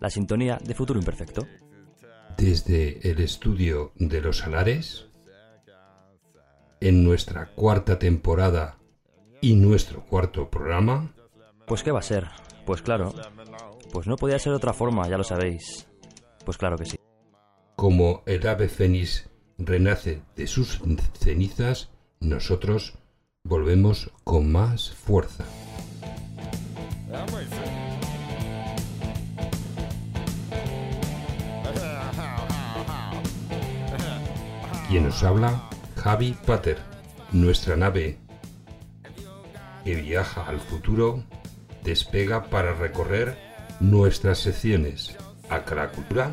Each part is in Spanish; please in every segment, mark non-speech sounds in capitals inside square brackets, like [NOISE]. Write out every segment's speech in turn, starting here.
la sintonía de Futuro Imperfecto. Desde el estudio de los Salares, en nuestra cuarta temporada y nuestro cuarto programa. Pues qué va a ser, pues claro, pues no podía ser de otra forma, ya lo sabéis. Pues claro que sí. Como el ave fénix renace de sus cenizas, nosotros volvemos con más fuerza. Quien nos habla, Javi Pater, nuestra nave que viaja al futuro, despega para recorrer nuestras secciones Cultura,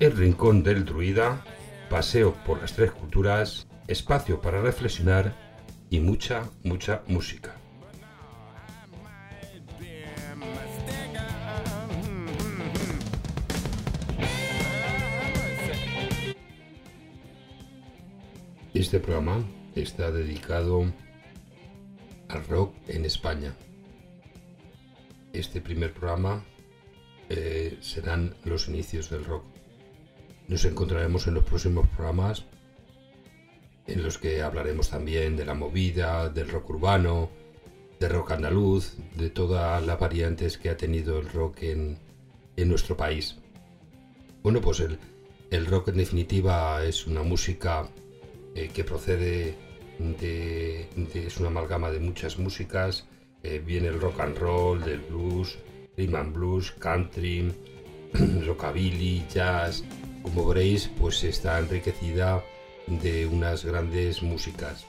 El Rincón del Druida, Paseo por las Tres Culturas, Espacio para Reflexionar y mucha, mucha música. Este programa está dedicado al rock en España. Este primer programa eh, serán los inicios del rock. Nos encontraremos en los próximos programas en los que hablaremos también de la movida, del rock urbano, del rock andaluz, de todas las variantes que ha tenido el rock en, nuestro país. Bueno, pues el, el rock en definitiva es una música eh, que procede de, es una amalgama de muchas músicas. Eh, viene el rock and roll, del blues, rhythm and blues, country, [CLEARS THROAT] rockabilly, jazz. Como veréis, pues está enriquecida de unas grandes músicas.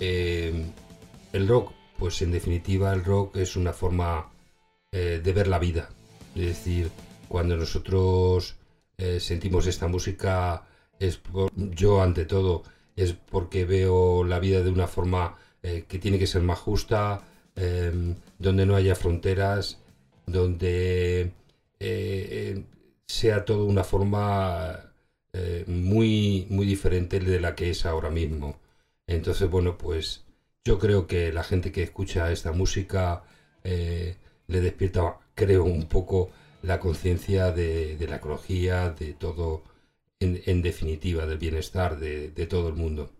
Eh, el rock, pues en definitiva el rock es una forma de ver la vida. Es decir, cuando nosotros sentimos esta música, es yo ante todo es porque veo la vida de una forma eh, que tiene que ser más justa, em, donde no haya fronteras, donde eh, eh, sea todo una forma muy, muy diferente de la que es ahora mismo. Entonces, bueno, pues yo creo que la gente que escucha esta música le despierta, creo, un poco la conciencia de la ecología, de todo en, definitiva del bienestar de, todo el mundo.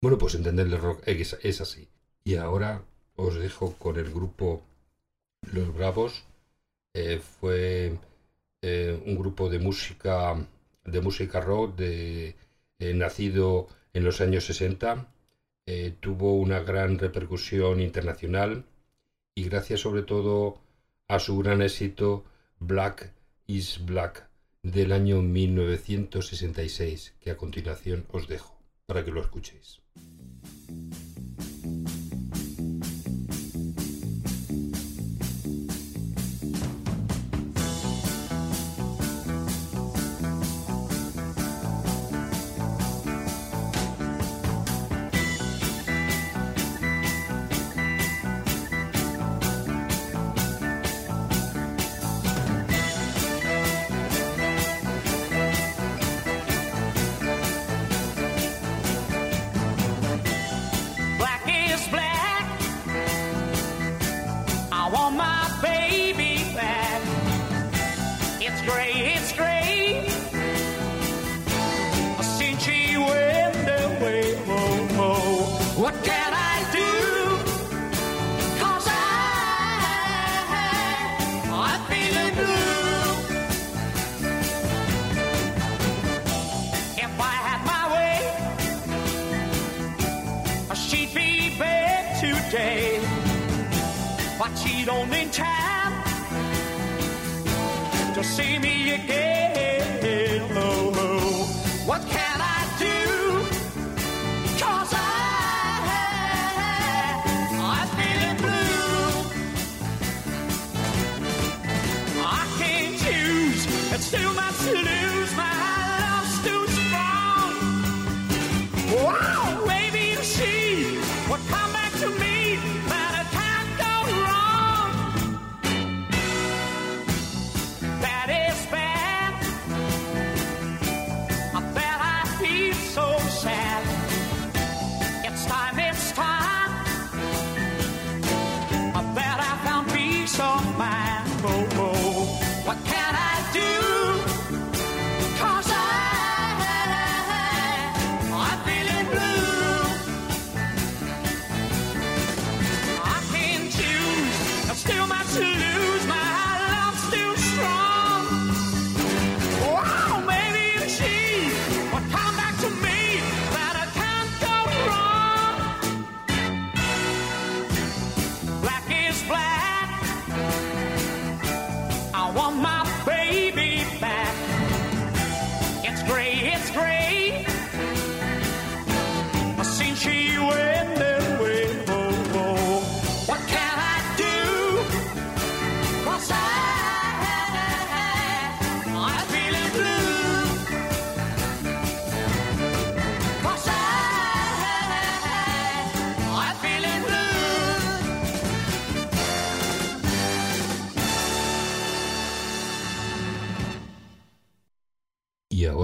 Bueno, pues entender el rock es, así. Y ahora os dejo con el grupo Los Bravos. Eh, fue eh, un grupo de música de música rock de, eh, nacido en los años 60. tuvo una gran repercusión internacional y gracias sobre todo a su gran éxito Black is Black del año 1966, que a continuación os dejo para que lo escuchéis. she'd be back today. But she'd only time to see me again. Oh.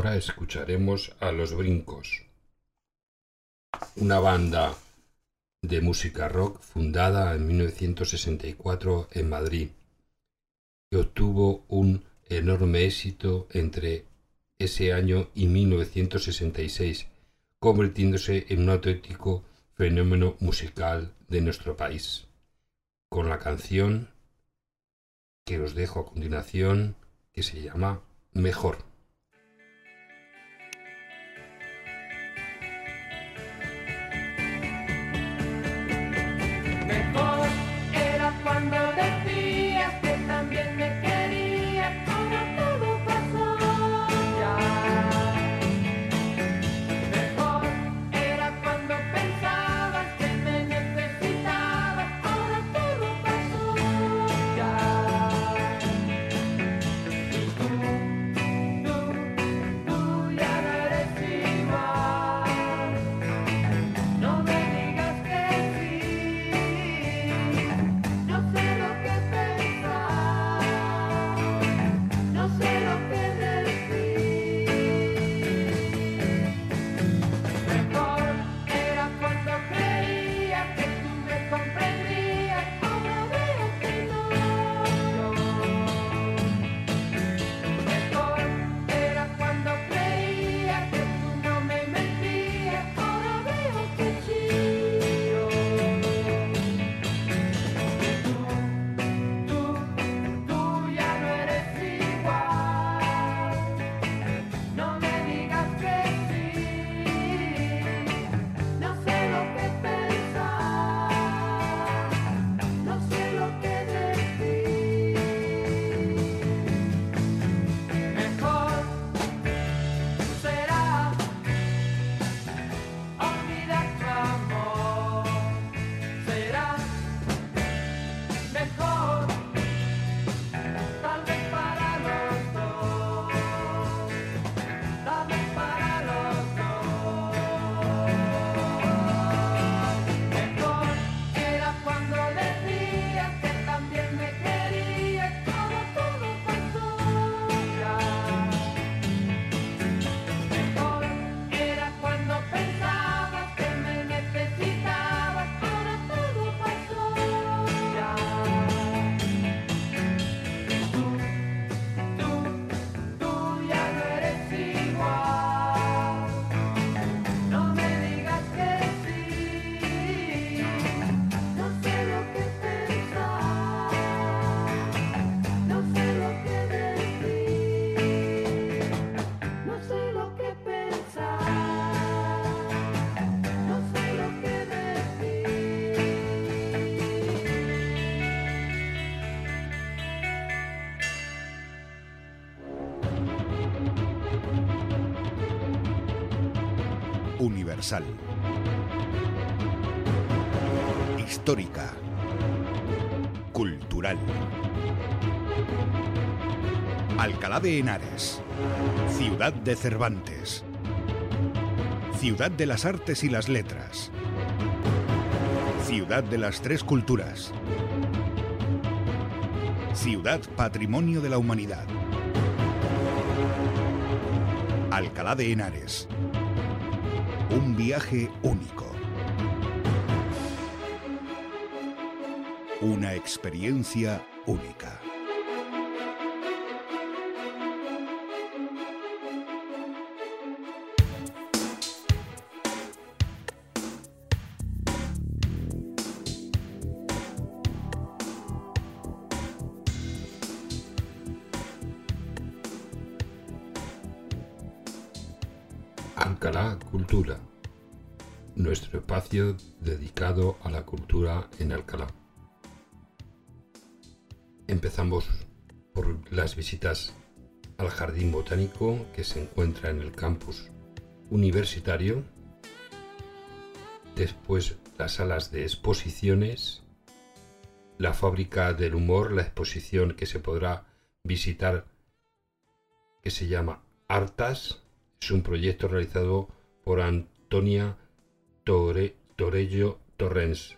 ahora escucharemos a Los Brincos, una banda de música rock fundada en 1964 en Madrid, que obtuvo un enorme éxito entre ese año y 1966, convirtiéndose en un auténtico fenómeno musical de nuestro país, con la canción que os dejo a continuación, que se llama Mejor. mejor. Universal. Histórica. Cultural. Alcalá de Henares. Ciudad de Cervantes. Ciudad de las Artes y las Letras. Ciudad de las Tres Culturas. Ciudad Patrimonio de la Humanidad. Alcalá de Henares. Un viaje único. Una experiencia única. Dedicado a la cultura en Alcalá. Empezamos por las visitas al Jardín Botánico que se encuentra en el campus universitario, después las salas de exposiciones, la fábrica del humor, la exposición que se podrá visitar que se llama Artas, es un proyecto realizado por Antonia Tore- Torello Torrens.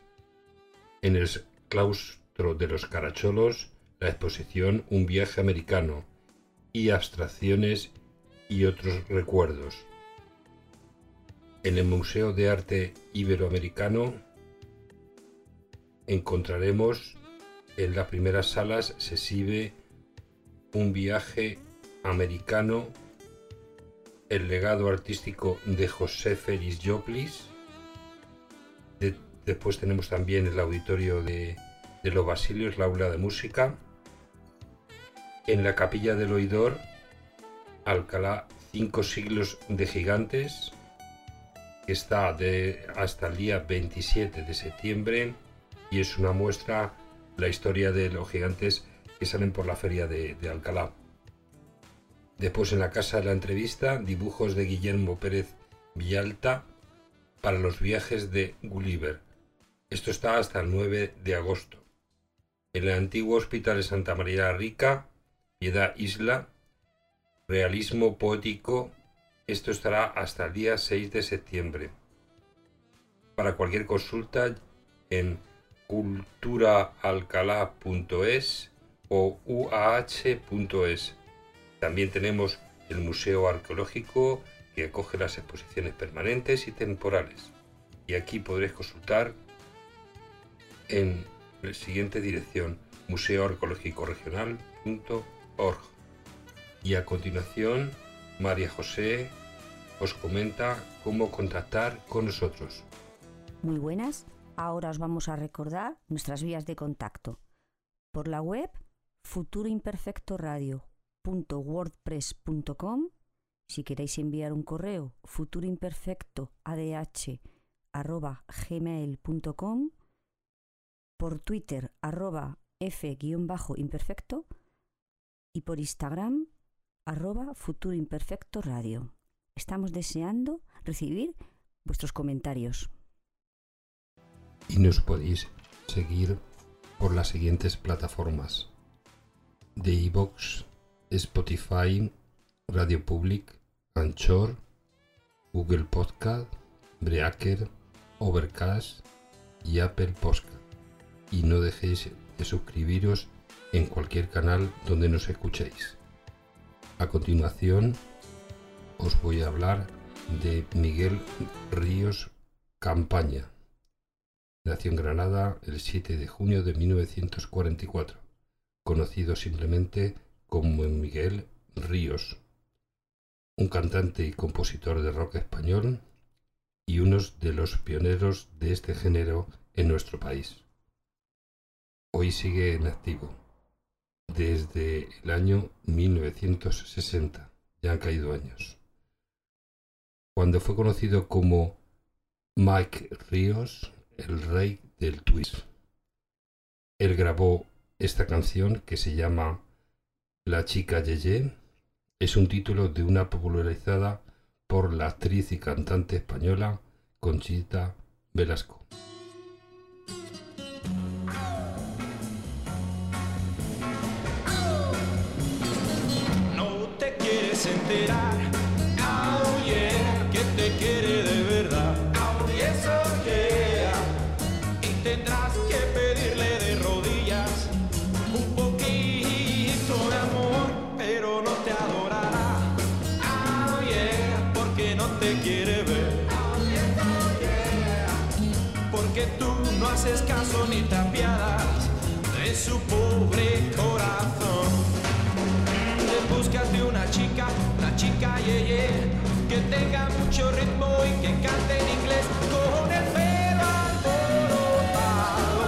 En el claustro de los Caracholos, la exposición Un viaje americano y abstracciones y otros recuerdos. En el Museo de Arte Iberoamericano encontraremos en las primeras salas se exhibe un viaje americano el legado artístico de José Félix Joplis. De- después tenemos también el auditorio de, de los Basilios, la aula de música. En la capilla del oidor, Alcalá, cinco siglos de gigantes, que está de, hasta el día 27 de septiembre y es una muestra la historia de los gigantes que salen por la feria de Alcalá. Después en la casa de la entrevista, dibujos de Guillermo Pérez Villalta para los viajes de Gulliver. Esto está hasta el 9 de agosto. En el antiguo Hospital de Santa María Rica, Piedad Isla, realismo poético. Esto estará hasta el día 6 de septiembre. Para cualquier consulta en culturaalcalá.es o uah.es. También tenemos el Museo Arqueológico que acoge las exposiciones permanentes y temporales. Y aquí podréis consultar en la siguiente dirección museoarqueológicoregional.org. Y a continuación, María José os comenta cómo contactar con nosotros. Muy buenas, ahora os vamos a recordar nuestras vías de contacto. Por la web futuroimperfectoradio.wordpress.com si queréis enviar un correo futuroimperfectoadh@gmail.com por Twitter arroba f-imperfecto y por Instagram arroba futuroimperfectoradio. Estamos deseando recibir vuestros comentarios. y nos podéis seguir por las siguientes plataformas de iVoox, Spotify, Radio Public, Anchor, Google Podcast, Breaker, Overcast y Apple Podcast. Y no dejéis de suscribiros en cualquier canal donde nos escuchéis. A continuación os voy a hablar de Miguel Ríos Campaña. Nació en Granada el 7 de junio de 1944, conocido simplemente como Miguel Ríos, un cantante y compositor de rock español y uno de los pioneros de este género en nuestro país. Hoy sigue en activo. Desde el año 1960, ya han caído años. Cuando fue conocido como Mike Ríos, el rey del twist. Él grabó esta canción que se llama La chica Yeye. Es un título de una popularizada por la actriz y cantante española Conchita Velasco. Enterar, oh que te quiere de verdad, oh yes. Y tendrás que pedirle de rodillas un poquito de amor, pero no te adorará, oh yeah, porque no te quiere ver, oh yes. Porque tú no haces caso ni te apiadas de su pobre corazón que tenga mucho ritmo y que cante en inglés con el pelo alborotado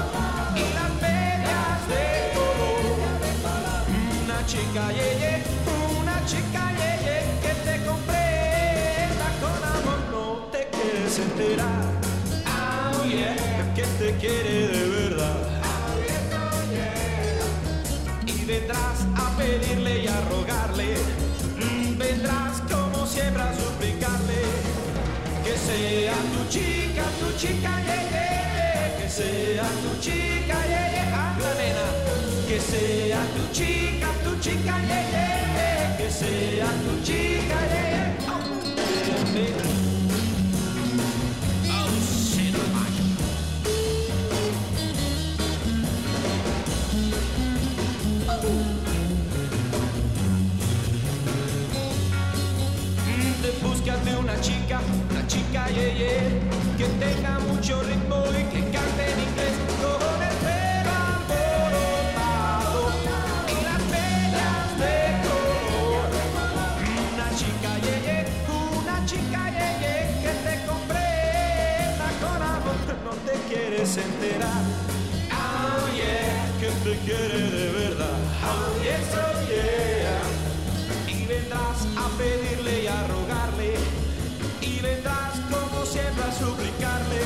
y las medias de color. Una chica ye, ye, una chica ye, ye, que te comprenda con amor, no te quieres enterar. Oh yeah, que te quiere chica, chica, ye, ye, que sea tu chica, ye, ye, anda nena, que sea tu chica, tu chica, ye, ye, que sea tu chica, ye, ye. Oh, nena. Shit, my. Te buscas de una chica, una chica ye, ye, quiere de verdad. Oh yes, oh yeah y vendrás a pedirle y a rogarle y vendrás como siempre a suplicarle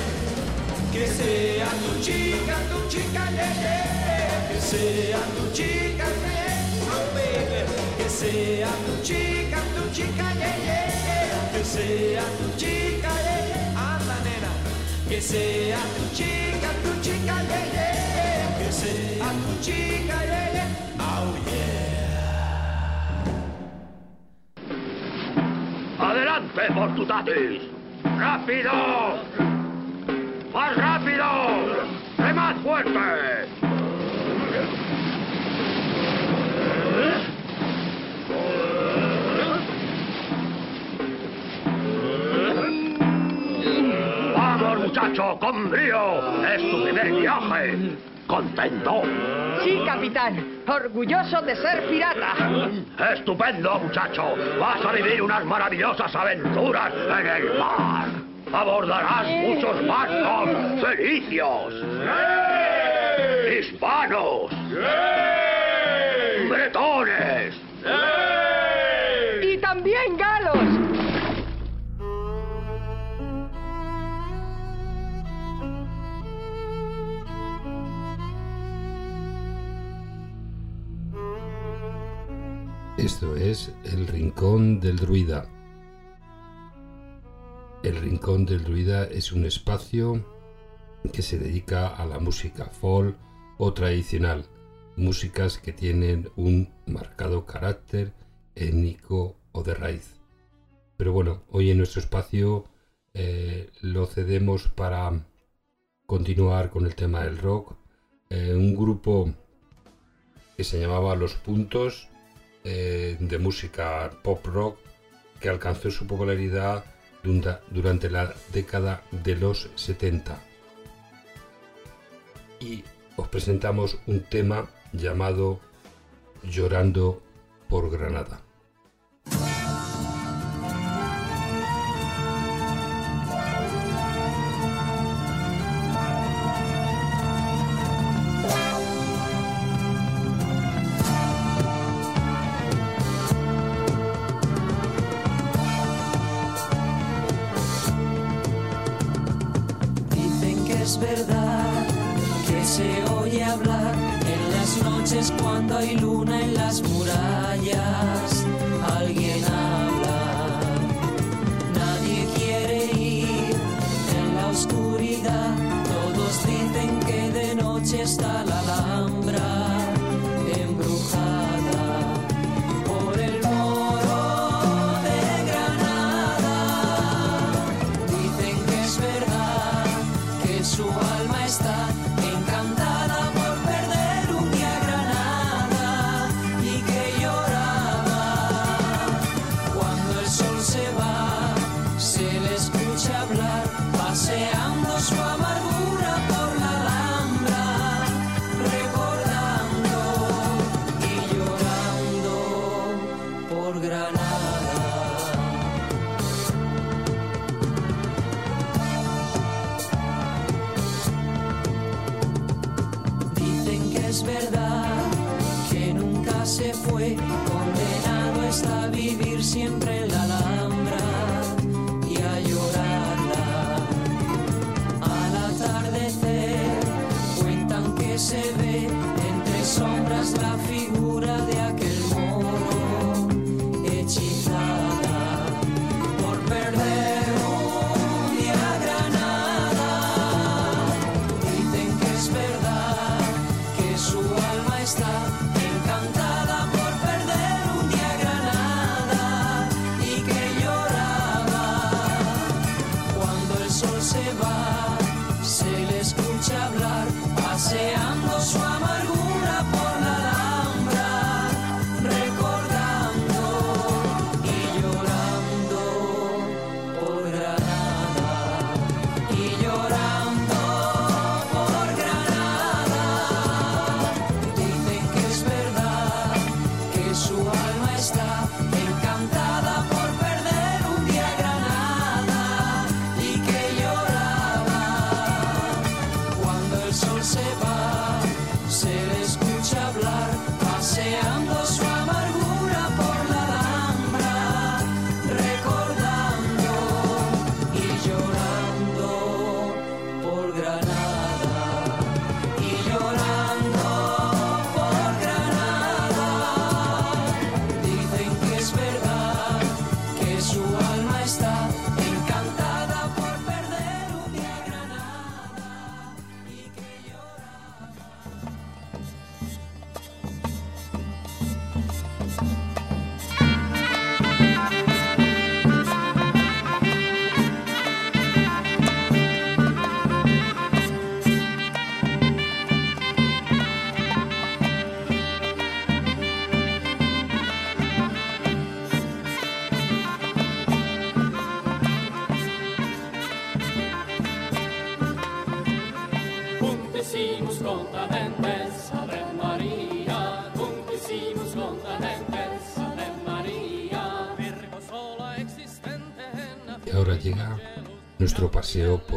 que sea tu chica, tu chica, yeah, yeah. que sea tu chica, yeah, oh, baby. que sea tu chica, tu chica, yeah, que sea tu chica, anda nena, que sea tu chica, tu chica, yeah, yeah. Chica, yeah, yeah. oh. ¡Adelante! ¡Rápido! ¡Más rápido! ¡Remad fuerte! ¡Vamos, muchacho, con brío! ¡Es tu primer viaje! ¿Contento? Sí, capitán. Orgulloso de ser pirata. ¡Estupendo, muchacho! ¡Vas a vivir unas maravillosas aventuras en el mar! ¡Abordarás muchos barcos felicios! ¡Hispanos! ¡Bretones! Y Esto es El Rincón del Druida. El Rincón del Druida es un espacio que se dedica a la música folk o tradicional, músicas que tienen un marcado carácter étnico o de raíz. Pero bueno, hoy en nuestro espacio eh, lo cedemos para continuar con el tema del rock. Eh, un grupo que se llamaba Los Puntos eh, de música pop rock que alcanzó su popularidad durante la década de los 70. Y os presentamos un tema llamado Llorando por Granada.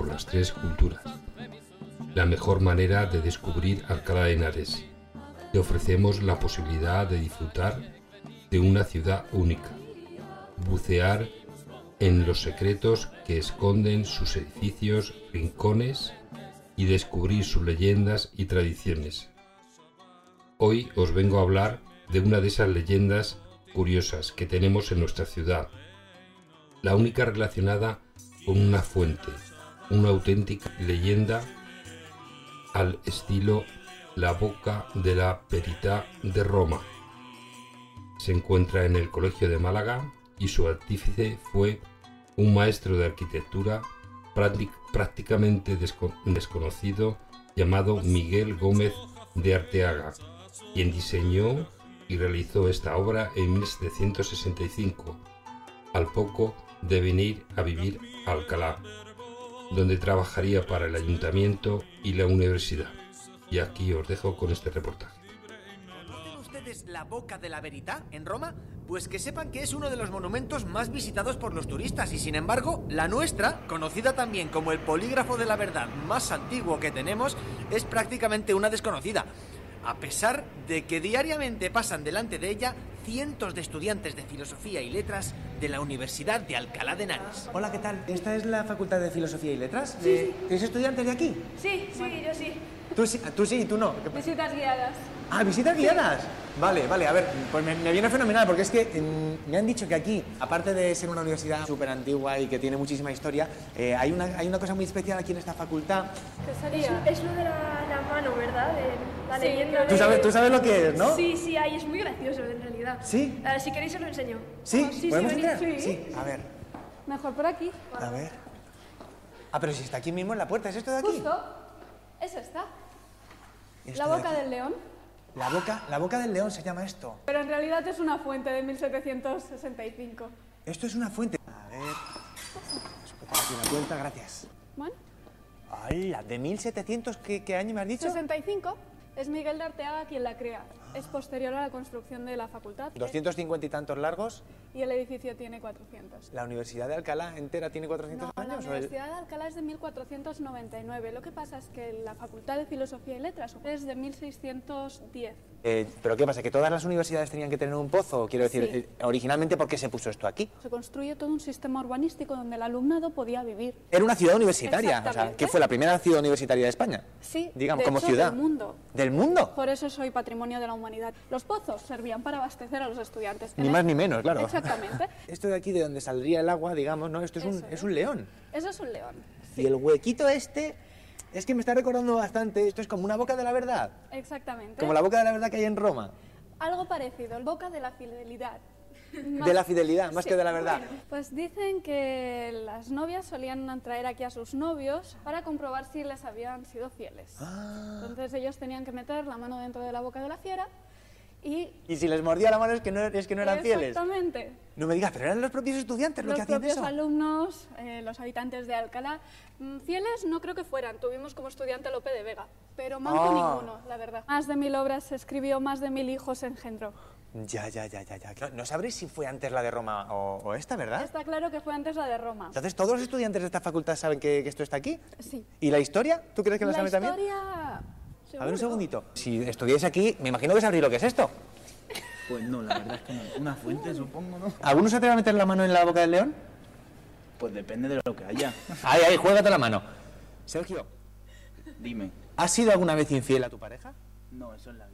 Las tres culturas. La mejor manera de descubrir Alcalá de Henares. Te ofrecemos la posibilidad de disfrutar de una ciudad única, bucear en los secretos que esconden sus edificios, rincones y descubrir sus leyendas y tradiciones. Hoy os vengo a hablar de una de esas leyendas curiosas que tenemos en nuestra ciudad, la única relacionada con una fuente, una auténtica leyenda al estilo La Boca de la Perità de Roma. Se encuentra en el Colegio de Málaga y su artífice fue un maestro de arquitectura práctic- prácticamente desco- desconocido llamado Miguel Gómez de Arteaga, quien diseñó y realizó esta obra en 1765, al poco de venir a vivir a Alcalá, donde trabajaría para el ayuntamiento y la universidad. Y aquí os dejo con este reportaje. ¿Conocen ustedes la Boca de la Verità en Roma? Pues que sepan que es uno de los monumentos más visitados por los turistas y sin embargo, la nuestra, conocida también como el polígrafo de la verdad más antiguo que tenemos, es prácticamente una desconocida. A pesar de que diariamente pasan delante de ella cientos de estudiantes de filosofía y letras de la Universidad de Alcalá de Henares. Hola, ¿qué tal? ¿Esta es la Facultad de Filosofía y Letras? Sí, De- sí. ¿Tienes estudiantes de aquí? Sí, sí, yo sí. Tú sí, tú sí y tú no. Visitas guiadas. Ah, visitas guiadas. Vale, vale, a ver, pues me, me viene fenomenal porque es que mm, me han dicho que aquí, aparte de ser una universidad súper antigua y que tiene muchísima historia, eh, hay, una, hay una cosa muy especial aquí en esta facultad. ¿Qué sería? Es lo de la, la mano, ¿verdad? De la Sí, leyenda ¿Tú de- sabes, tú sabes lo que es, ¿no? Sí, sí, ahí es muy gracioso en realidad. ¿Sí? Eh, si queréis os lo enseño. ¿Sí? sí, ¿Podemos venid. entrar? Sí. A ver, Mejor por aquí. a ver. Ah, pero si está aquí mismo en la puerta, ¿es esto de aquí? Justo. Es esta. La de boca aquí. del león. La boca, la boca del león se llama esto. Pero en realidad es una fuente de 1765. Esto es una fuente. A ver. Aquí una vuelta, gracias. Bueno, ¡Hala! ¿De 1700 qué, qué año me has dicho? 65. Es Miguel de Arteaga quien la crea. Es posterior a la construcción de la facultad. 250 y tantos largos. Y el edificio tiene 400. ¿La Universidad de Alcalá entera tiene 400 No, la años? el- Universidad de Alcalá es de 1499. Lo que pasa es que la Facultad de Filosofía y Letras es de 1610. Eh, ¿Pero qué pasa? ¿Que todas las universidades tenían que tener un pozo? Quiero decir, Sí. eh, originalmente, ¿por qué se puso esto aquí? Se construye todo un sistema urbanístico donde el alumnado podía vivir. Era una ciudad universitaria, o sea, que fue la primera ciudad universitaria de España. Sí, Digamos, de como hecho, ciudad. del mundo. ¿Del mundo? Por eso soy patrimonio de la humanidad. Los pozos servían para abastecer a los estudiantes. Ni En más el- ni menos, claro. Exactamente. [LAUGHS] Esto de aquí, de donde saldría el agua, digamos, ¿no? Esto es, un, es un león. Eso es un león. Y el huequito este, es que me está recordando bastante, esto es como una boca de la verdad. Exactamente. Como la boca de la verdad que hay en Roma. Algo parecido, el boca de la fidelidad. De la fidelidad, más Sí, que de la verdad. bueno, pues dicen que las novias solían traer aquí a sus novios para comprobar si les habían sido fieles. Ah. Entonces ellos tenían que meter la mano dentro de la boca de la fiera y... Y si les mordía la mano es que no, es que no eran fieles. Exactamente. No me digas, pero eran los propios estudiantes los, Los que hacían propios eso. alumnos, eh, los habitantes de Alcalá, mm, fieles no creo que fueran. Tuvimos como estudiante a Lope de Vega, pero manco Ah. ninguno, la verdad. Más de mil obras se escribió, más de mil hijos engendró. Ya, ya, ya, ya, ya. No, no sabréis si fue antes la de Roma o, o esta, ¿verdad? Está claro que fue antes la de Roma. Entonces, ¿todos los estudiantes de esta facultad saben que, que esto está aquí? Sí. ¿Y la historia? ¿Tú crees que la, la saben también? historia... A ver, un segundito. Si estudiáis aquí, me imagino que sabréis lo que es esto. Pues no, la verdad es que no. Una fuente, [LAUGHS] supongo, ¿no? ¿Alguno se atreve a meter la mano en la boca del león? Pues depende de lo que haya. [LAUGHS] Ahí, ahí, juégate la mano. Sergio, Dime. ¿has sido alguna vez infiel a tu pareja? No, eso es la.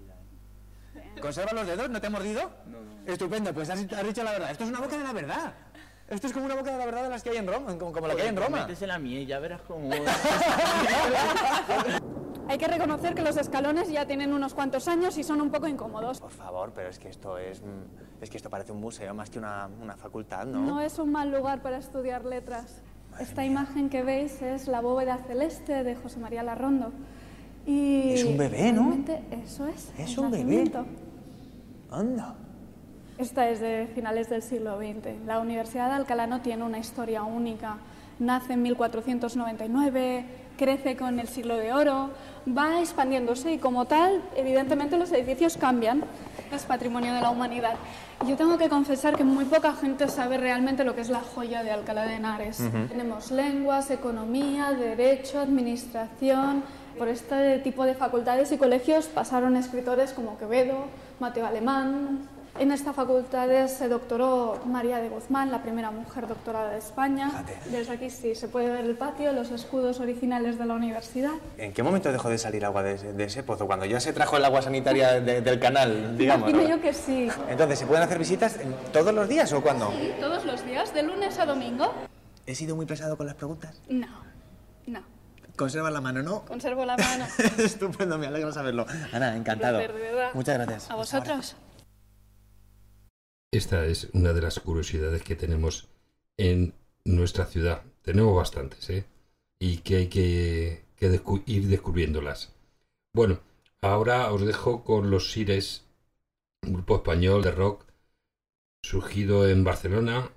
¿Conserva los dedos? ¿No te ha mordido? No, no. Estupendo, pues has, has dicho la verdad. Esto es una boca de la verdad. Esto es como una boca de la verdad de las que hay en Roma, como, como la que hay en Roma. Métesela a mí, ya verás cómo... [LAUGHS] Hay que reconocer que los escalones ya tienen unos cuantos años y son un poco incómodos. Por favor, pero es que esto es, mm, es que esto parece un museo más que una, una facultad, ¿no? No es un mal lugar para estudiar letras. Esta imagen que veis es la bóveda celeste de José María Larrondo. Y Es un bebé, ¿no? realmente Eso es. Es el un bebé. Anda. Esta es de finales del siglo XX. La Universidad de Alcalá no tiene una historia única. Nace en 1499, crece con el siglo de oro, va expandiéndose y como tal, evidentemente los edificios cambian. Es patrimonio de la humanidad. Yo tengo que confesar que muy poca gente sabe realmente lo que es la joya de Alcalá de Henares. Tenemos lenguas, economía, derecho, administración. Por este tipo de facultades y colegios pasaron escritores como Quevedo, Mateo Alemán. En esta facultad se doctoró María de Guzmán, la primera mujer doctorada de España. Desde aquí sí se puede ver el patio, los escudos originales de la universidad. ¿En qué momento dejó de salir agua de ese, de ese pozo? Cuando ya se trajo el agua sanitaria de- del canal, [LAUGHS] digamos. Imagino ¿no? yo que sí. Entonces, ¿se pueden hacer visitas todos los días o cuándo? Sí, todos los días, de lunes a domingo. ¿He sido muy pesado con las preguntas? No, no. Conserva la mano, ¿no? Conservo la mano. [LAUGHS] Estupendo, me alegra saberlo. Ana, encantado. placer, de verdad. Muchas gracias. A vosotros. Esta es una de las curiosidades que tenemos en nuestra ciudad. Tenemos bastantes, ¿eh? Y que hay que, que descu- ir descubriéndolas. Bueno, ahora os dejo con los Sires, un grupo español de rock surgido en Barcelona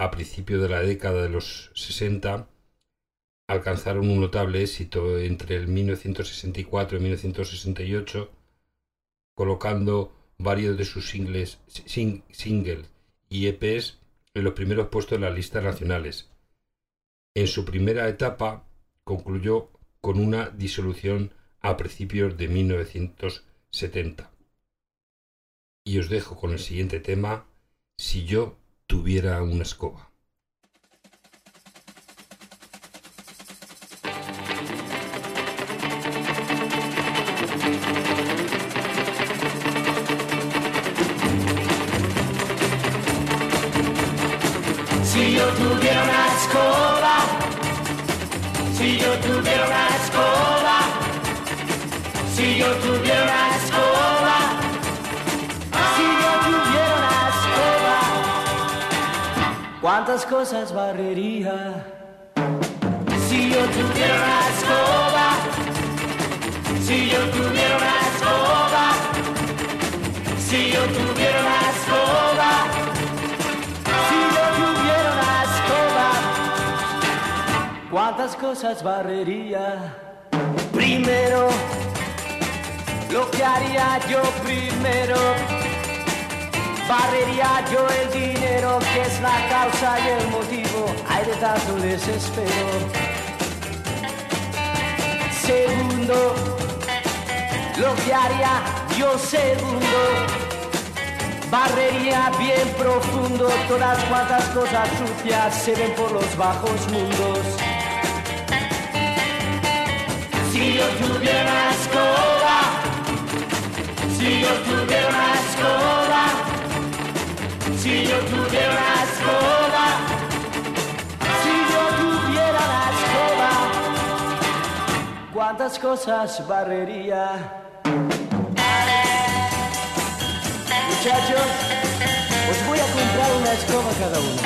a principios de la década de los 60. Alcanzaron un notable éxito entre el 1964 y 1968 colocando varios de sus singles, sing- singles y EPs en los primeros puestos de las listas nacionales. En su primera etapa concluyó con una disolución a principios de 1970. Y os dejo con el siguiente tema, si yo tuviera una escoba. Tuviera una escoba, si yo tuviera una escoba, si yo tuviera una escoba, si yo tuviera una escoba, ¿Cuántas cosas barrería? si yo tuviera una escoba, si yo tuviera una escoba, si yo tuviera una escoba, ¿cuántas cosas barrería? Primero lo que haría yo primero. Barrería yo el dinero que es la causa y el motivo, hay de tanto desespero. Segundo, lo que haría yo segundo. Barrería bien profundo, todas cuantas cosas sucias se ven por los bajos mundos. Si yo tuviera una escoba, si yo tuviera una escoba, si yo tuviera una escoba, si yo tuviera una escoba, cuántas cosas barrería. Muchachos, os voy a comprar una escoba cada uno.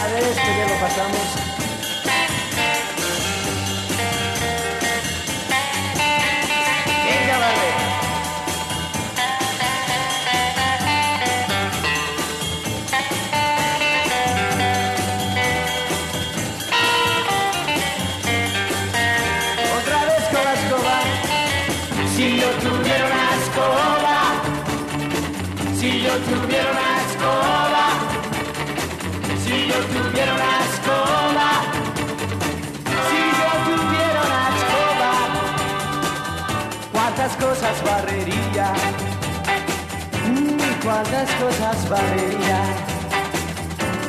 A ver, esto ya lo pasamos. Cosas barrería, Mm, cuántas cosas barrería,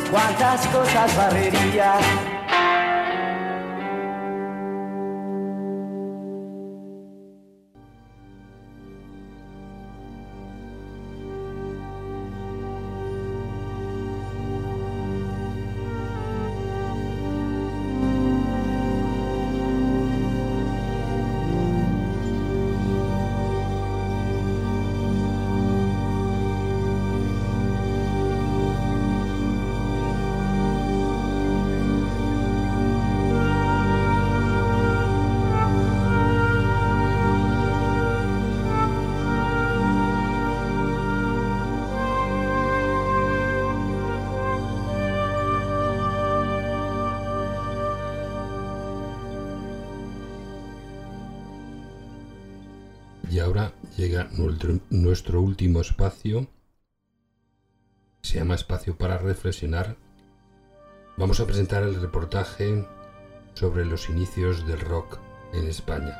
cuántas cosas barrería. Nuestro, nuestro último espacio. Se llama Espacio para Reflexionar. Vamos a presentar el reportaje sobre los inicios del rock en España.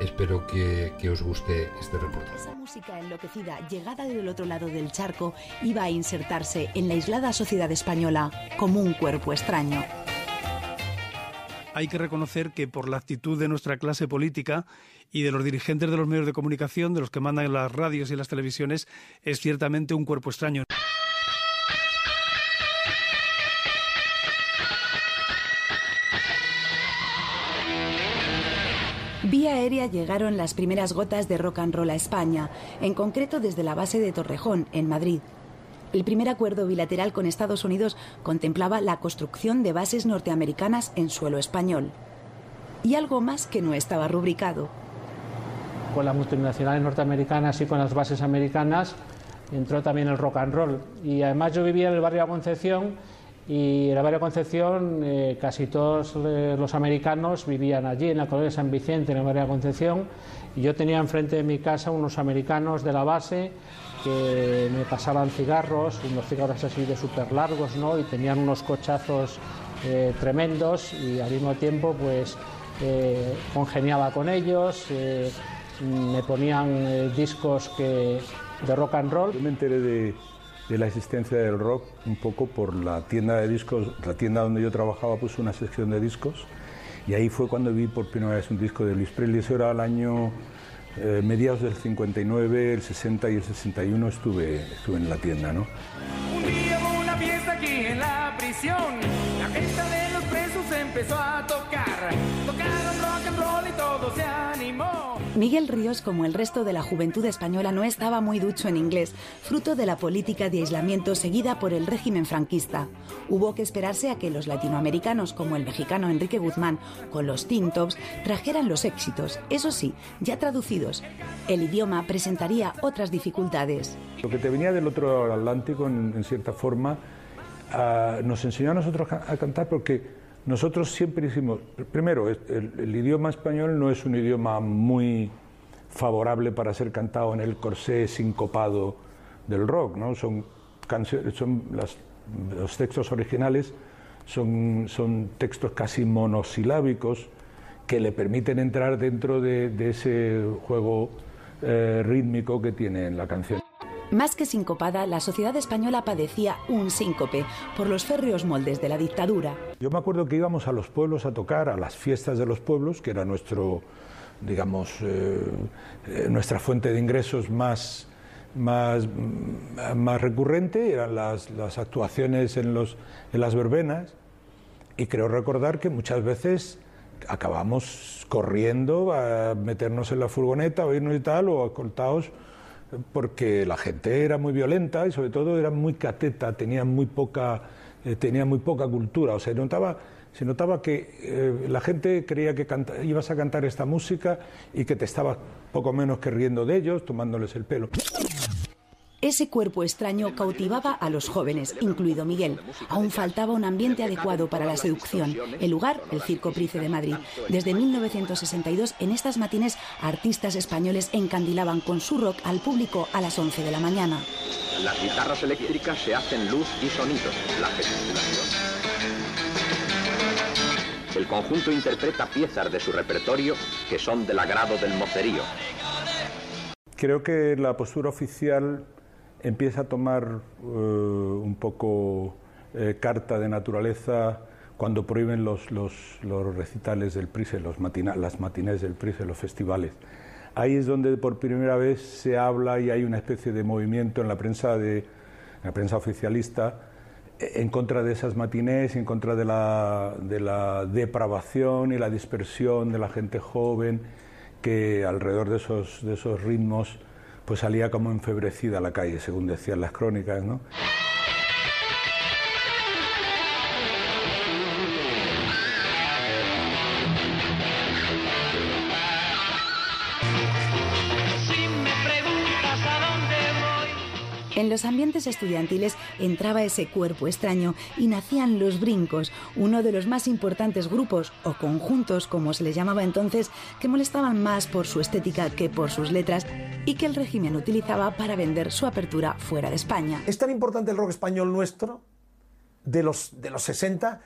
Espero que, que os guste este reportaje. Esa música enloquecida, llegada del otro lado del charco, iba a insertarse en la aislada sociedad española como un cuerpo extraño. Hay que reconocer que por la actitud de nuestra clase política y de los dirigentes de los medios de comunicación, de los que mandan las radios y las televisiones, es ciertamente un cuerpo extraño. Vía aérea llegaron las primeras gotas de rock and roll a España, en concreto desde la base de Torrejón, en Madrid. El primer acuerdo bilateral con Estados Unidos contemplaba la construcción de bases norteamericanas en suelo español. Y algo más que no estaba rubricado. con las multinacionales norteamericanas y con las bases americanas entró también el rock and roll. Y además yo vivía en el barrio Concepción y en el barrio Concepción eh, casi todos eh, los americanos vivían allí, en la colonia San Vicente, en el barrio Concepción. Y yo tenía enfrente de mi casa unos americanos de la base que me pasaban cigarros, unos cigarros así de súper largos, ¿no? Y tenían unos cochazos eh, tremendos y al mismo tiempo pues eh, congeniaba con ellos, eh, me ponían eh, discos que, de rock and roll. Yo me enteré de, de la existencia del rock un poco por la tienda de discos, la tienda donde yo trabajaba puso una sección de discos y ahí fue cuando vi por primera vez un disco de Luis Presley, eso era el año eh, mediados del 59, el 60 y el 61 estuve, estuve en la tienda, ¿no? Un día hubo una fiesta aquí en la prisión. La fiesta de los presos empezó a tocar. Miguel Ríos, como el resto de la juventud española, no estaba muy ducho en inglés, fruto de la política de aislamiento seguida por el régimen franquista. Hubo que esperarse a que los latinoamericanos, como el mexicano Enrique Guzmán, con los Teen Tops, trajeran los éxitos, eso sí, ya traducidos. El idioma presentaría otras dificultades. Lo que te venía del otro lado del Atlántico, en, en cierta forma, ah, nos enseñó a nosotros a cantar porque nosotros siempre hicimos, primero, el, idioma español no es un idioma muy favorable para ser cantado en el corsé sincopado del rock, ¿no? Son canciones, son los textos originales son, son textos casi monosilábicos que le permiten entrar dentro de, ese juego eh, rítmico que tiene en la canción. Más que sincopada, la sociedad española padecía un síncope por los férreos moldes de la dictadura. Yo me acuerdo que íbamos a los pueblos a tocar, a las fiestas de los pueblos, que era nuestro, digamos, eh, eh, nuestra fuente de ingresos más, más, mm, recurrente, eran las, las actuaciones en, los, en las verbenas, y creo recordar que muchas veces acabamos corriendo a meternos en la furgoneta o irnos y tal, o escoltados, porque la gente era muy violenta y sobre todo era muy cateta, tenía muy poca, eh, tenía muy poca cultura, o sea, notaba, se notaba que eh, la gente creía que ibas a cantar esta música y que te estabas poco menos que riendo de ellos, tomándoles el pelo. Ese cuerpo extraño cautivaba a los jóvenes, incluido Miguel. Aún faltaba un ambiente adecuado para la seducción. El lugar, el Circo Price de Madrid. Desde 1962, en estas matines, artistas españoles encandilaban con su rock al público a las 11 de la mañana. Las guitarras eléctricas se hacen luz y sonido, la gesticulación. El conjunto interpreta piezas de su repertorio que son del agrado del mocerío. Creo que la postura oficial empieza a tomar eh, un poco eh, carta de naturaleza cuando prohíben los, los, recitales del Price, los matina- las matinés del Price, los festivales. Ahí es donde por primera vez se habla y hay una especie de movimiento en la prensa, de, en la prensa oficialista en contra de esas matinés, en contra de la, de la depravación y la dispersión de la gente joven que alrededor de esos, de esos ritmos pues salía como enfebrecida a la calle, según decían las crónicas, ¿no? En los ambientes estudiantiles entraba ese cuerpo extraño y nacían los brincos, uno de los más importantes grupos o conjuntos, como se les llamaba entonces, que molestaban más por su estética que por sus letras y que el régimen utilizaba para vender su apertura fuera de España. Es tan importante el rock español nuestro, de los, de los 60,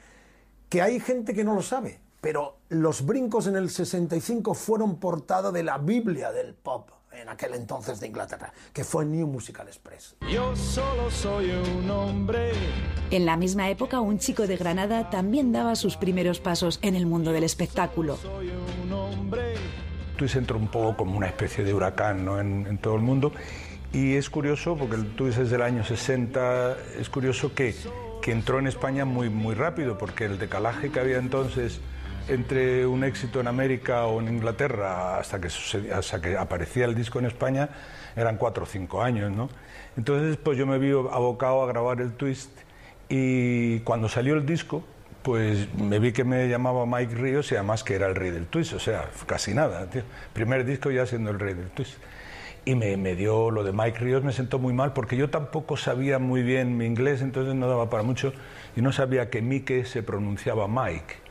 que hay gente que no lo sabe. Pero los brincos en el 65 fueron portada de la Biblia del pop en aquel entonces de Inglaterra, que fue New Musical Express. Yo solo soy un hombre. En la misma época, un chico de Granada también daba sus primeros pasos en el mundo del espectáculo. Twist entró un poco como una especie de huracán ¿no? en, en todo el mundo. Y es curioso, porque el Twist es del año 60, es curioso que, que entró en España muy, muy rápido, porque el decalaje que había entonces entre un éxito en América o en Inglaterra hasta que, aparecía el disco en España eran cuatro o cinco años, ¿no? Entonces, pues yo me vi abocado a grabar el Twist y cuando salió el disco, pues me vi que me llamaba Mike Ríos y además que era el rey del twist, o sea, casi nada. Primer disco ya siendo el rey del twist. Y me, me dio lo de Mike Ríos, me sentó muy mal porque yo tampoco sabía muy bien mi inglés, entonces no daba para mucho y no sabía que Mike se pronunciaba Mike.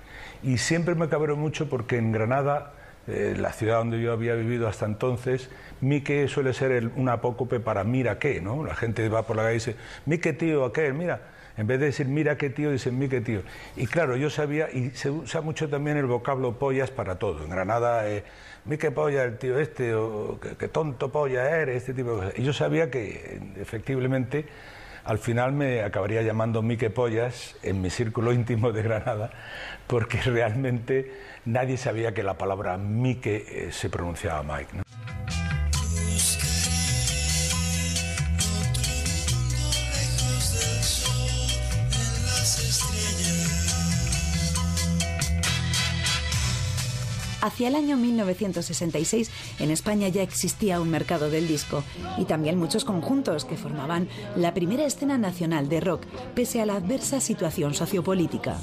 Y siempre me cabreó mucho porque en Granada, eh, la ciudad donde yo había vivido hasta entonces, Mike suele ser el- un apócope para mira qué, ¿no? La gente va por la calle y dice, Mike tío, aquel, mira. En vez de decir mira qué tío, dicen Mike tío. Y claro, yo sabía, y se usa mucho también el vocablo pollas para todo. En Granada, eh, Mike polla, el tío este, o qué, qué tonto polla eres, este tipo de cosas. Y yo sabía que, efectivamente, al final me acabaría llamando Mike Pollas en mi círculo íntimo de Granada, porque realmente nadie sabía que la palabra Mike eh, se pronunciaba Mike. Hacia el año 1966 en España ya existía un mercado del disco y también muchos conjuntos que formaban la primera escena nacional de rock, pese a la adversa situación sociopolítica.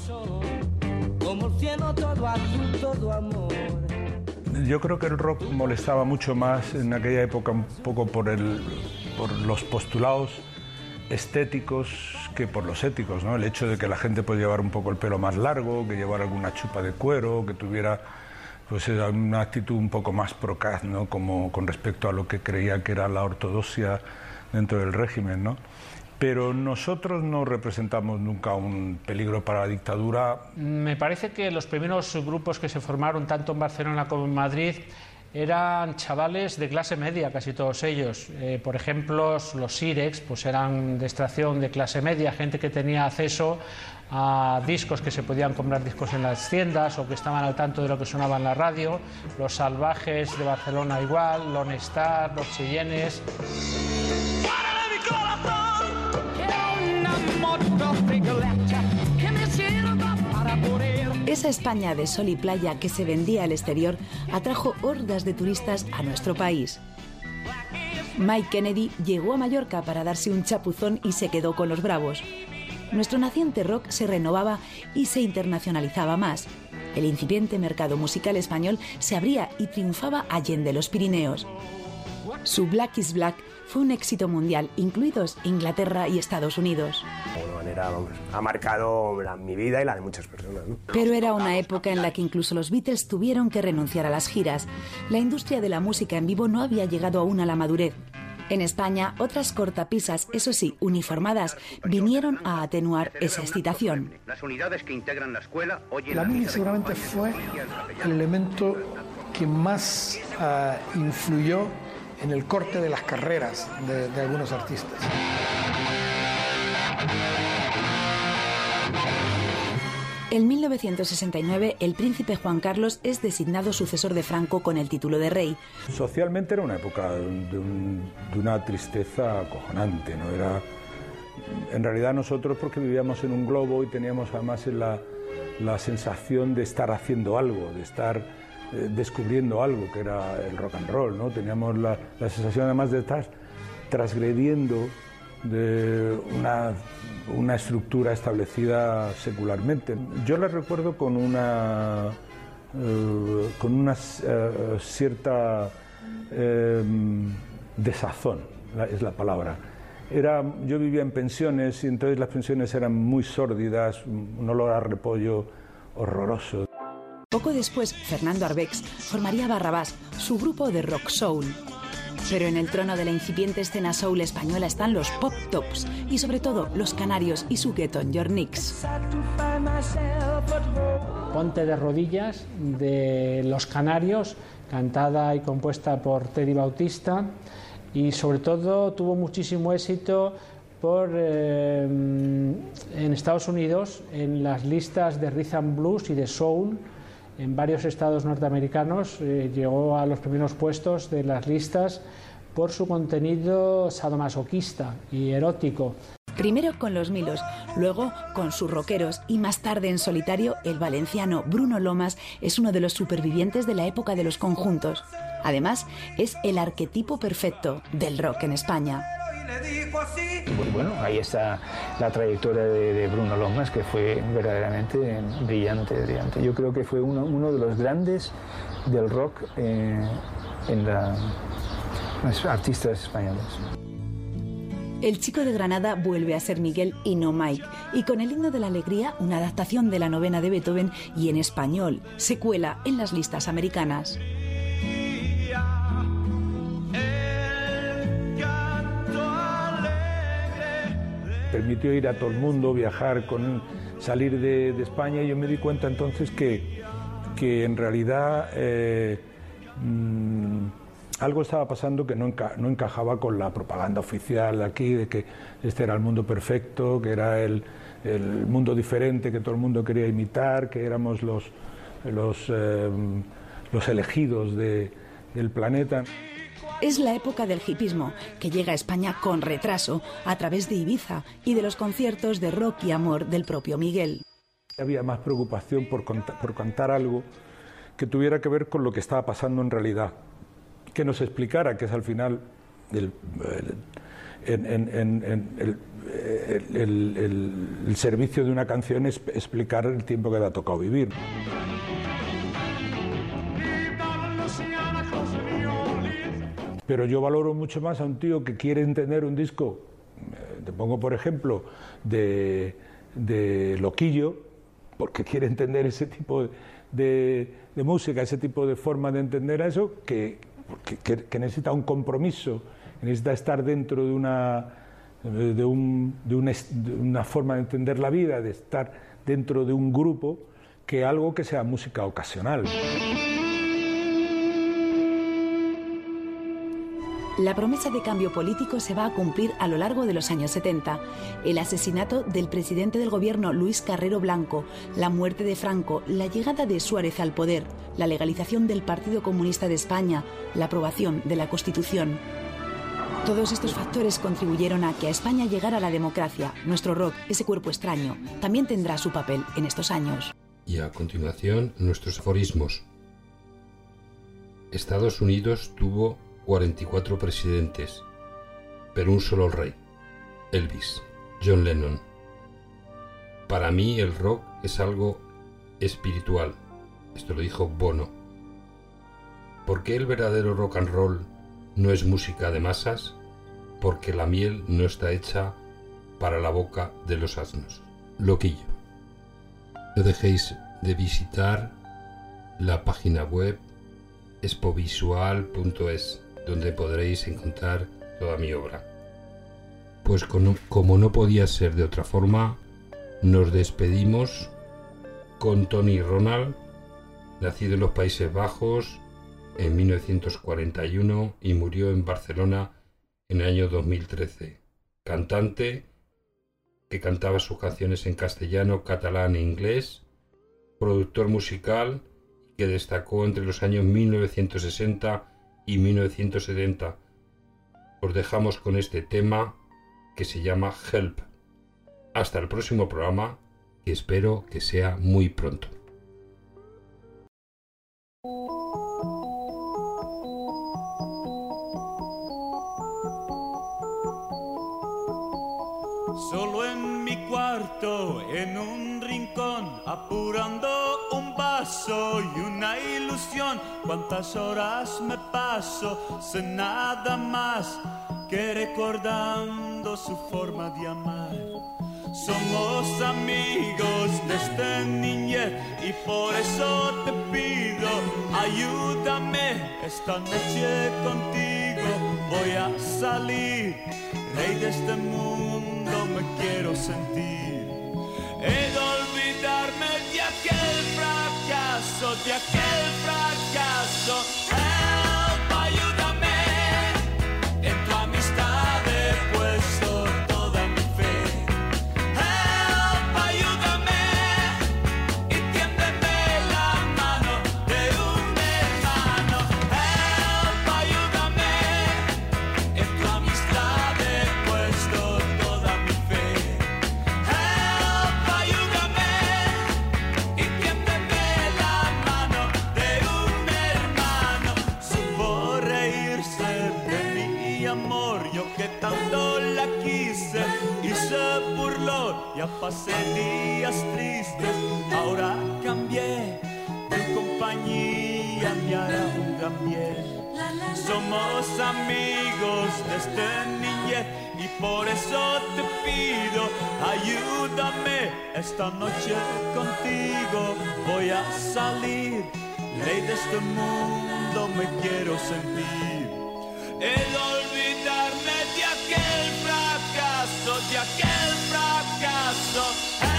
Yo creo que el rock molestaba mucho más en aquella época un poco por, el, por los postulados estéticos que por los éticos, ¿no? El hecho de que la gente puede llevar un poco el pelo más largo, que llevar alguna chupa de cuero, que tuviera pues era una actitud un poco más procaz, ¿no? Como con respecto a lo que creía que era la ortodoxia dentro del régimen, ¿no? Pero nosotros no representamos nunca un peligro para la dictadura. Me parece que los primeros grupos que se formaron tanto en Barcelona como en Madrid eran chavales de clase media, casi todos ellos. Eh, por ejemplo, los Sirex pues eran de extracción de clase media, gente que tenía acceso a discos que se podían comprar discos en las tiendas o que estaban al tanto de lo que sonaba en la radio. Los Salvajes de Barcelona igual, Lone Star, los Cheyennes. Esa España de sol y playa que se vendía al exterior atrajo hordas de turistas a nuestro país. Mike Kennedy llegó a Mallorca para darse un chapuzón y se quedó con los bravos. Nuestro naciente rock se renovaba y se internacionalizaba más. El incipiente mercado musical español se abría y triunfaba allende los Pirineos. Su Black is Black fue un éxito mundial, incluidos Inglaterra y Estados Unidos. De alguna manera, vamos, ha marcado la- mi vida y la de muchas personas. ¿no? Pero era una época en la que incluso los Beatles tuvieron que renunciar a las giras. La industria de la música en vivo no había llegado aún a la madurez. En España, otras cortapisas, eso sí, uniformadas, vinieron a atenuar esa excitación. Las unidades que integran la escuela La mili seguramente fue el elemento que más ah, influyó en el corte de las carreras de, de algunos artistas. En 1969, el príncipe Juan Carlos es designado sucesor de Franco con el título de rey. Socialmente era una época de, un- de una tristeza acojonante, ¿no? Era, en realidad nosotros porque vivíamos en un globo y teníamos además la, la sensación de estar haciendo algo, de estar eh, descubriendo algo, que era el rock and roll, ¿no? Teníamos la, sensación además de estar transgrediendo de una, una estructura establecida secularmente. Yo la recuerdo con una, eh, con una eh, cierta desazón, es la palabra. Era, yo vivía en pensiones y entonces las pensiones eran muy sórdidas, un olor a repollo horroroso. Poco después, Fernando Arbex formaría Barrabás, su grupo de rock soul. Pero en el trono de la incipiente escena soul española están los pop tops y sobre todo los canarios y su Get On Your Knicks. Ponte de rodillas de Los Canarios, cantada y compuesta por Teddy Bautista y sobre todo tuvo muchísimo éxito por eh, en Estados Unidos en las listas de rhythm blues y de soul en varios estados norteamericanos eh, llegó a los primeros puestos de las listas por su contenido sadomasoquista y erótico. Primero con los Milos, luego con sus rockeros y más tarde en solitario el valenciano Bruno Lomas es uno de los supervivientes de la época de los conjuntos. Además, es el arquetipo perfecto del rock en España. Pues bueno, ahí está la trayectoria de, de Bruno Lomas, que fue verdaderamente brillante, brillante. Yo creo que fue uno, uno de los grandes del rock eh, en la, los artistas españoles. El chico de Granada vuelve a ser Miguel y no Mike, y con el himno de la alegría, una adaptación de la novena de Beethoven y en español, se cuela en las listas americanas. Permitió ir a todo el mundo, viajar, con, salir de, España y yo me di cuenta entonces que, que en realidad eh, mm, algo estaba pasando que no, no encajaba con la propaganda oficial aquí, de que este era el mundo perfecto, que era el, el mundo diferente, que todo el mundo quería imitar, que éramos los, los, eh, los elegidos de- del planeta. Es la época del hipismo, que llega a España con retraso a través de Ibiza y de los conciertos de rock y amor del propio Miguel. Había más preocupación por, por cantar algo que tuviera que ver con lo que estaba pasando en realidad, que nos explicara, que es al final el- el- el servicio de una canción es explicar el tiempo que le ha tocado vivir. Pero yo valoro mucho más a un tío que quiere entender un disco eh, te pongo por ejemplo de, de Loquillo, porque [LAUGHS] quiere entender ese tipo de, música, ese tipo de forma de entender eso, que, que- necesita un compromiso, necesita estar dentro de una, de, un- de una forma de entender la vida, de estar dentro de un grupo, que algo que sea música ocasional. La promesa de cambio político se va a cumplir a lo largo de los años 70. El asesinato del presidente del gobierno Luis Carrero Blanco, la muerte de Franco, la llegada de Suárez al poder, la legalización del Partido Comunista de España, la aprobación de la Constitución. Todos estos factores contribuyeron a que a España llegara la democracia. Nuestro rock, ese cuerpo extraño, también tendrá su papel en estos años. Y a continuación, nuestros aforismos. Estados Unidos tuvo 44 presidentes, pero un solo rey, Elvis, John Lennon. Para mí el rock es algo espiritual. Esto lo dijo Bono. ¿Por qué el verdadero rock and roll no es música de masas? Porque la miel no está hecha para la boca de los asnos. Loquillo. No dejéis de visitar la página web expovisual.es, donde podréis encontrar toda mi obra. Pues como no podía ser de otra forma, nos despedimos con Tony Ronald, nacido en los Países Bajos en 1941 y murió en Barcelona en el año 2013. Cantante que cantaba sus canciones en castellano, catalán e inglés, productor musical que destacó entre los años 1960 y 1970. Os dejamos con este tema que se llama Help. Hasta el próximo programa, que espero que sea muy pronto. Solo en mi cuarto, en un rincón, apurando un vaso y una ilusión. Cuántas horas me paso sin nada más que recordando su forma de amar. Somos amigos desde niñez y por eso te pido, ayúdame esta noche contigo. Voy a salir, rey de este mundo me quiero sentir. He olvidarme de aquel fracaso, de aquel fracaso. Ya pasé días tristes, ahora cambié de compañía, me hará un gran bien. Somos amigos desde niñez y por eso te pido, ayúdame esta noche contigo. Voy a salir, ley de este mundo me quiero sentir. He fracaso, de aquel fracaso.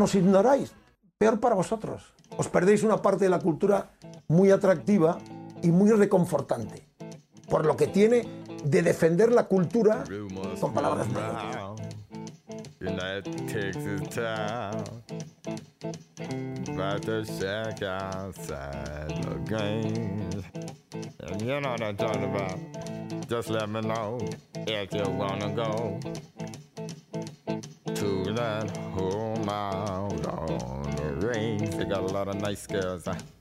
Nos ignoráis. Peor para vosotros. Os perdéis una parte de la cultura muy atractiva y muy reconfortante. Por lo que tiene de defender la cultura con palabras. And you know what I'm talking about. Just let me know if you wanna go to that home out on the range. They got a lot of nice girls. huh?